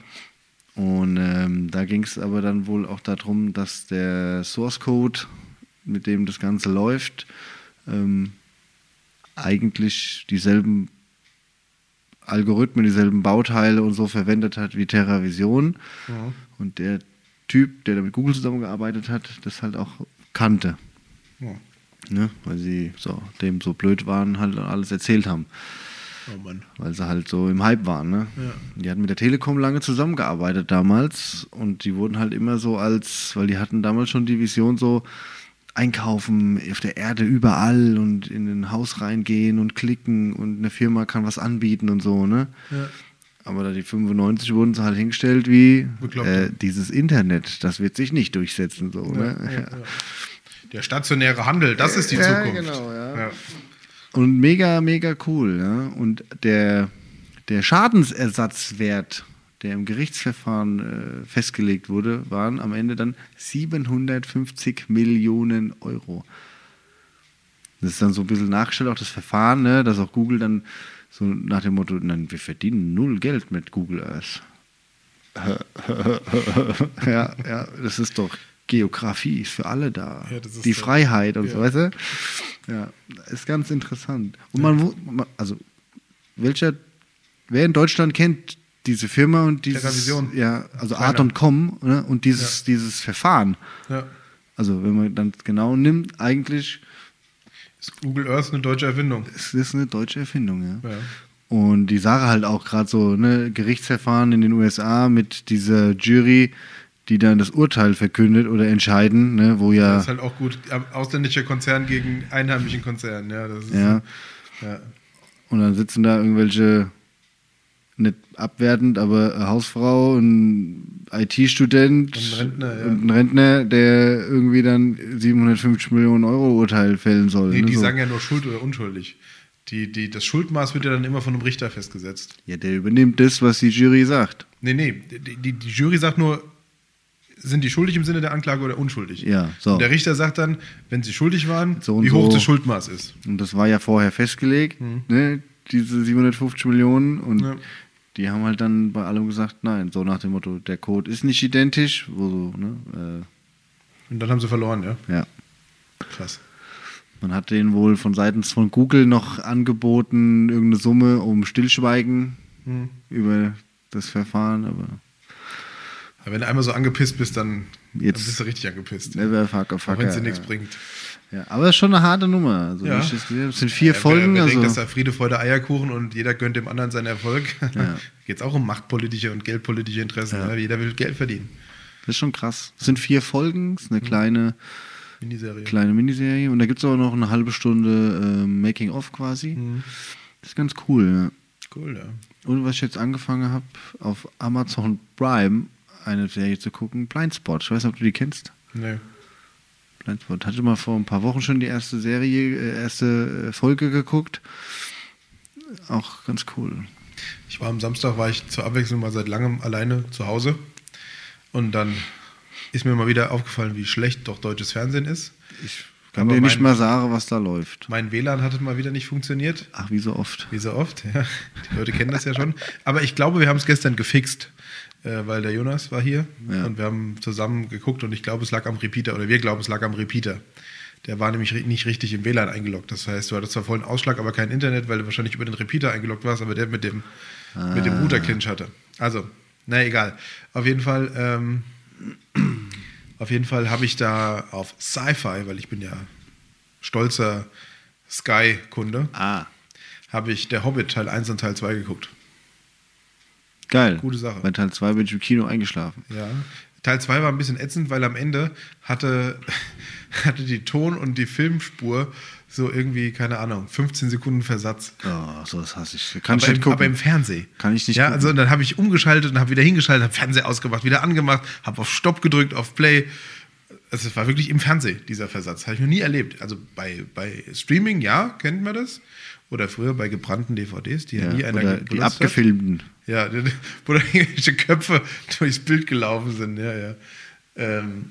Und ähm, da ging es aber dann wohl auch darum, dass der Source Code, mit dem das Ganze läuft, ähm, eigentlich dieselben Algorithmen, dieselben Bauteile und so verwendet hat wie TerraVision. Ja. Und der Typ, der da mit Google zusammengearbeitet hat, das halt auch kannte. Ja. Ne? Weil sie so, dem so blöd waren, halt alles erzählt haben. Oh Mann. Weil sie halt so im Hype waren, ne? Ja. Die hatten mit der Telekom lange zusammengearbeitet damals und die wurden halt immer so als, weil die hatten damals schon die Vision so, einkaufen auf der Erde überall und in ein Haus reingehen und klicken und eine Firma kann was anbieten und so, ne? Ja. Aber da die 95 wurden sie halt hingestellt wie äh, dieses Internet, das wird sich nicht durchsetzen, so, Ja, ne? ja. Der stationäre Handel, das ist die Zukunft. genau. Und mega, mega cool. Ja? Und der, der Schadensersatzwert, der im Gerichtsverfahren äh, festgelegt wurde, waren am Ende dann 750 Millionen Euro. Das ist dann so ein bisschen nachgestellt, auch das Verfahren, ne? dass auch Google dann so nach dem Motto, nein, wir verdienen null Geld mit Google Earth. ja, ja, das ist doch Geografie, ist für alle da. Ja, Die Freiheit und ja. so, weißt du? Ja, ist ganz interessant. Und man- also, welcher, wer in Deutschland kennt diese Firma und dieses, ja, also Keiner. Art und Com ne? und dieses, dieses Verfahren. Ja. Also, wenn man dann genau nimmt, eigentlich Ist Google Earth eine deutsche Erfindung? ist das eine deutsche Erfindung, ja. Ja. Und die Sache halt auch gerade so, ne, Gerichtsverfahren in den USA mit dieser Jury, die dann das Urteil verkündet oder entscheiden, ne, wo ja. Das ist halt auch gut. Ausländischer Konzern gegen einheimischen Konzern, ja. Ist, Ja. ja. Und dann sitzen da irgendwelche, abwertend, aber Hausfrau, ein IT-Student Und ein Rentner, ja. und ein Rentner, der irgendwie dann 750 Millionen Euro Urteil fällen soll. Nee, ne, die so. sagen ja nur schuld oder unschuldig. Die, die, das Schuldmaß wird ja dann immer von einem Richter festgesetzt. ja, der übernimmt das, was die Jury sagt. Nee, nee, die, die, die Jury sagt nur, sind die schuldig im Sinne der Anklage oder unschuldig? Ja, so. Und der Richter sagt dann, wenn sie schuldig waren, So wie hoch so. das Schuldmaß ist. Und das war ja vorher festgelegt, ne, diese 750 Millionen. Und Mhm. Ja. Die haben halt dann bei allem gesagt, nein, so nach dem Motto, der Code ist nicht identisch, wo so, ne, Und dann haben sie verloren, ja. äh, ja. Krass. Man hat denen wohl von seitens von Google noch angeboten, irgendeine Summe um Stillschweigen Hm. über das Verfahren, aber Aber wenn du einmal so angepisst bist, dann, Jetzt- dann bist du richtig angepisst. never fuck a fucker. wenn sie nichts ja. bringt. Ja, aber es ist schon eine harte Nummer. Also, Ja. das es sind vier Ja, Folgen. Wer, wer also, denkt, dass da Friede, Freude, Eierkuchen und jeder gönnt dem anderen seinen Erfolg. Ja. Geht es auch um machtpolitische und geldpolitische Interessen. Ja. Ja. Jeder will Geld verdienen. das ist schon krass. Es sind vier Folgen, es ist eine kleine, Miniserie. kleine Miniserie. Und da gibt es auch noch eine halbe Stunde äh, Making-of quasi. Mhm. Das ist ganz cool. Ja. Cool, ja. Und was ich jetzt angefangen habe, auf Amazon Prime eine Serie zu gucken, Blindspot. Ich weiß nicht, ob du die kennst. Nee. Blindspot. Hatte mal vor ein paar Wochen schon die erste Serie, äh, erste äh, Folge geguckt. Auch ganz cool. Ich war am Samstag, war ich zur Abwechslung mal seit langem alleine zu Hause. Und dann ist mir mal wieder aufgefallen, wie schlecht doch deutsches Fernsehen ist. Ich kann dir nicht mal sagen, was da läuft. Mein WLAN hatte mal wieder nicht funktioniert. Ach, wie so oft. Wie so oft, ja. Die Leute kennen das ja schon. Aber ich glaube, wir haben es gestern gefixt, weil der Jonas war hier Ja. und wir haben zusammen geguckt und ich glaube, es lag am Repeater oder wir glauben, es lag am Repeater. Der war nämlich nicht richtig im WLAN eingeloggt. Das heißt, du hattest zwar vollen Ausschlag, aber kein Internet, weil du wahrscheinlich über den Repeater eingeloggt warst, aber der mit dem, mit dem Router-Clinch hatte. Also, na egal. Auf jeden Fall, ähm, auf jeden Fall habe ich da auf Sci-Fi, weil ich bin ja stolzer Sky-Kunde, Ah, habe ich Der Hobbit Teil 1 und Teil 2 geguckt. Geil. Gute Sache. Bei Teil 2 bin ich im Kino eingeschlafen. Ja. Teil 2 war ein bisschen ätzend, weil am Ende hatte, hatte die Ton- und die Filmspur so irgendwie, keine Ahnung, 15 Sekunden Versatz. Oh, so das hasse ich. Kann ich aber, nicht im, gucken. aber im Fernsehen. Kann ich nicht Ja, gucken. also dann habe ich umgeschaltet und habe wieder hingeschaltet, habe Fernseher ausgemacht, wieder angemacht, habe auf Stopp gedrückt, auf Play. Also es war wirklich im Fernsehen, dieser Versatz. Habe ich noch nie erlebt. Also bei, bei Streaming, ja, kennt man das. Oder früher bei gebrannten DVDs, die ja, ja, nie einer oder die benutzt hat. Ja, wo da irgendwelche Köpfe durchs Bild gelaufen sind, ja, ja. Ähm,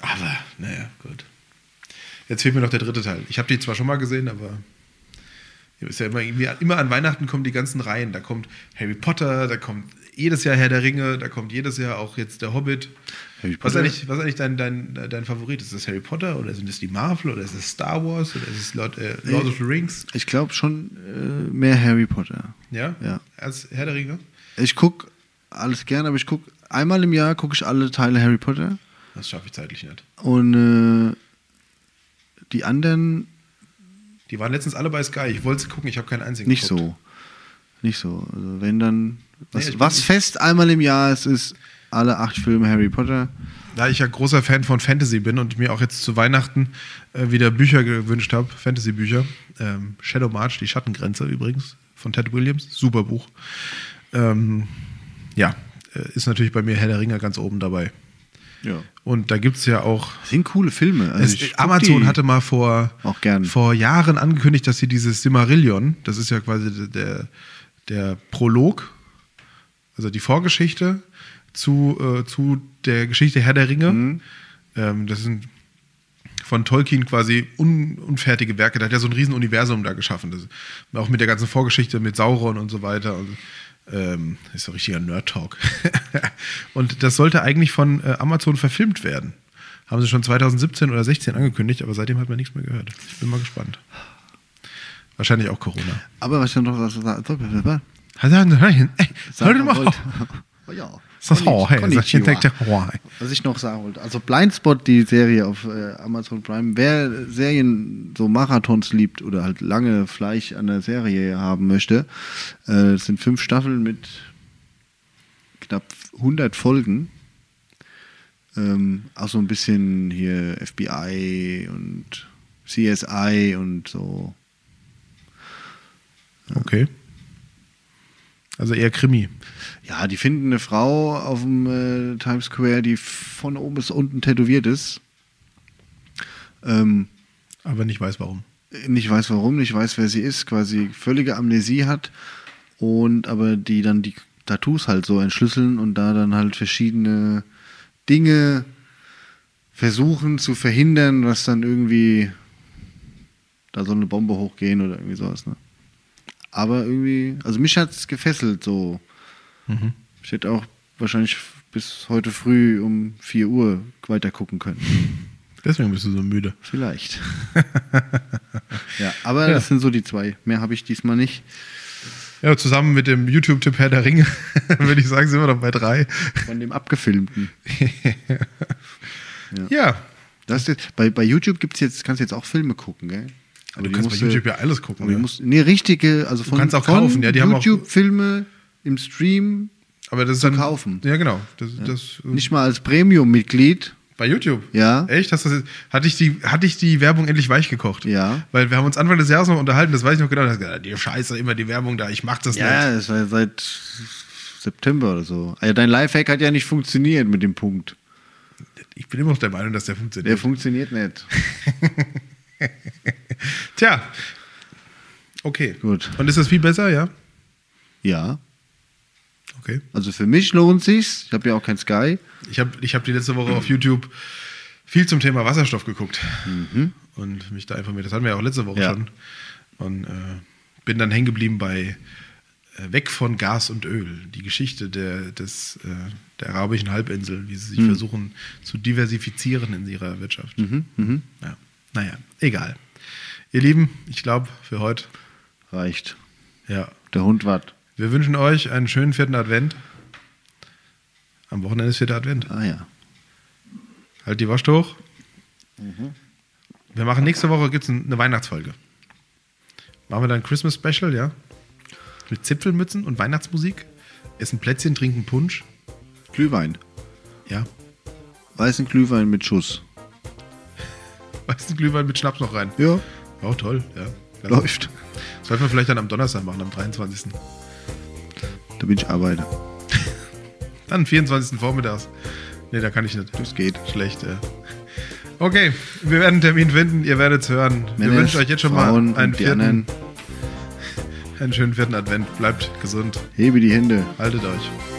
aber, naja, gut. Jetzt fehlt mir noch der dritte Teil. Ich habe die zwar schon mal gesehen, aber ist ja immer, immer an Weihnachten kommen die ganzen Reihen. Da kommt Harry Potter, da kommt jedes Jahr Herr der Ringe, da kommt jedes Jahr auch jetzt der Hobbit. Was eigentlich, was eigentlich dein, dein, dein Favorit? Ist das Harry Potter oder sind es die Marvel oder ist es Star Wars oder ist es Lord, äh, Lord of the Rings? Ich glaube schon äh, mehr Harry Potter. Ja? Ja. Als Herr der Ringe? Ich gucke alles gern, aber ich gucke einmal im Jahr gucke ich alle Teile Harry Potter. Das schaffe ich zeitlich nicht. Und äh, die anderen Die waren letztens alle bei Sky. Ich wollte sie gucken, ich habe keinen einzigen nicht geguckt. so. Nicht so. Also wenn dann. Was, Nee, was fest einmal im Jahr ist, ist alle acht Filme Harry Potter. Da ich ja großer Fan von Fantasy bin und mir auch jetzt zu Weihnachten äh, wieder Bücher gewünscht habe, Fantasy-Bücher. Ähm, Shadow March, die Schattengrenze übrigens, von Ted Williams. Super Buch. Ähm, ja, äh, ist natürlich bei mir Herr der Ringe ganz oben dabei. Ja. Und da gibt es ja auch Das sind coole Filme. Also Es, Amazon hatte mal vor, auch gern. vor Jahren angekündigt, dass sie dieses Simmerillion, das ist ja quasi der, der Prolog, also die Vorgeschichte zu, äh, zu der Geschichte Herr der Ringe. Mhm. Ähm, das sind von Tolkien quasi un, unfertige Werke. Der hat ja so ein Riesenuniversum da geschaffen. Das, auch mit der ganzen Vorgeschichte mit Sauron und so weiter. Und, ähm, ist so richtiger Nerd-Talk. und das sollte eigentlich von äh, Amazon verfilmt werden. Haben sie schon 2017 oder 16 angekündigt, aber seitdem hat man nichts mehr gehört. Ich bin mal gespannt. Wahrscheinlich auch Corona. Aber was ich noch was sagen Ey, hör doch mal auf. Ja. Das ist Hawaii. Das ist Hawaii. Was ich noch sagen wollte, also Blindspot, die Serie auf äh, Amazon Prime, wer Serien so Marathons liebt oder halt lange Fleisch an der Serie haben möchte, äh, sind fünf Staffeln mit knapp 100 Folgen. Ähm, auch so ein bisschen hier FBI und CSI und so. Okay. Also eher Krimi. Ja, die finden eine Frau auf dem äh, Times Square, die von oben bis unten tätowiert ist. Ähm, Aber nicht weiß warum. nicht weiß warum, nicht weiß, wer sie ist, quasi völlige Amnesie hat und aber die dann die Tattoos halt so entschlüsseln und da dann halt verschiedene Dinge versuchen zu verhindern, was dann irgendwie da soll eine Bombe hochgehen oder irgendwie sowas, ne? Aber irgendwie, also mich hat es gefesselt so. Mhm. Ich hätte auch wahrscheinlich bis heute früh um 4 Uhr weiter gucken können. Deswegen bist du so müde. Vielleicht. ja, aber Ja. das sind so die zwei. Mehr habe ich diesmal nicht. Ja, zusammen mit dem YouTube-Tipp Herr der Ringe, würde ich sagen, sind wir doch bei drei. Von dem abgefilmten. Ja. Das ist, bei, bei YouTube gibt's jetzt, kannst du jetzt auch Filme gucken, gell? Aber du kannst bei du- YouTube ja alles gucken. Ja. musst, nee, richtige, also von, kannst auch kaufen, ja, die YouTube-Filme im Stream, Aber das ist zu dann kaufen. Ja, genau. Das, das, nicht mal als Premium-Mitglied. bei YouTube. Ja. Echt? Hast du hatte, ich die, hatte ich die Werbung endlich weich gekocht? Ja. Weil wir haben uns Anfang des Jahres noch unterhalten, das weiß ich noch genau. Du gesagt, die Scheiße, immer die Werbung da, ich mach das Ja, nicht. das war seit September oder so. Ja, dein Lifehack hat ja nicht funktioniert mit dem Punkt. Ich bin immer noch der Meinung, dass der Der funktioniert. funktioniert nicht. Tja. Okay. Gut. Und ist das viel besser, ja? Ja. Okay. Also für mich lohnt sich's. Ich habe ja auch kein Sky. Ich habe ich hab die letzte Woche auf YouTube viel zum Thema Wasserstoff geguckt. Und mich da informiert. Das hatten wir ja auch letzte Woche Mhm. Ja. schon. Und äh, bin dann hängen geblieben bei äh, Weg von Gas und Öl. Die Geschichte der, des, äh, der arabischen Halbinsel, wie sie sich versuchen zu diversifizieren in ihrer Wirtschaft. Mhm. Ja. Naja, egal. Ihr Lieben, ich glaube, für heute, Reicht. ja. Der Hund wart. Wir wünschen euch einen schönen vierten Advent. Am Wochenende ist vierter Advent. Ah ja. Halt die Wurst hoch. Wir machen nächste Woche gibt's eine Weihnachtsfolge. Machen wir dann ein Christmas Special, ja? Mit Zipfelmützen und Weihnachtsmusik. Essen Plätzchen, trinken Punsch. Glühwein. Ja. Weißen Glühwein mit Schuss. Weißt du, Glühwein mit Schnaps noch rein. Ja. Oh, toll, ja. Klasse. Läuft. Sollten wir vielleicht dann am Donnerstag machen, am 23. Da bin ich Arbeiter. Dann am 24. vormittags. Nee, da kann ich nicht. Das geht. Schlecht, ja. Okay, wir werden einen Termin finden, ihr werdet es hören. wir Männer, wünschen euch jetzt schon Frauen mal einen, vierten, einen schönen vierten Advent. Bleibt gesund. Hebe die Hände. Haltet euch.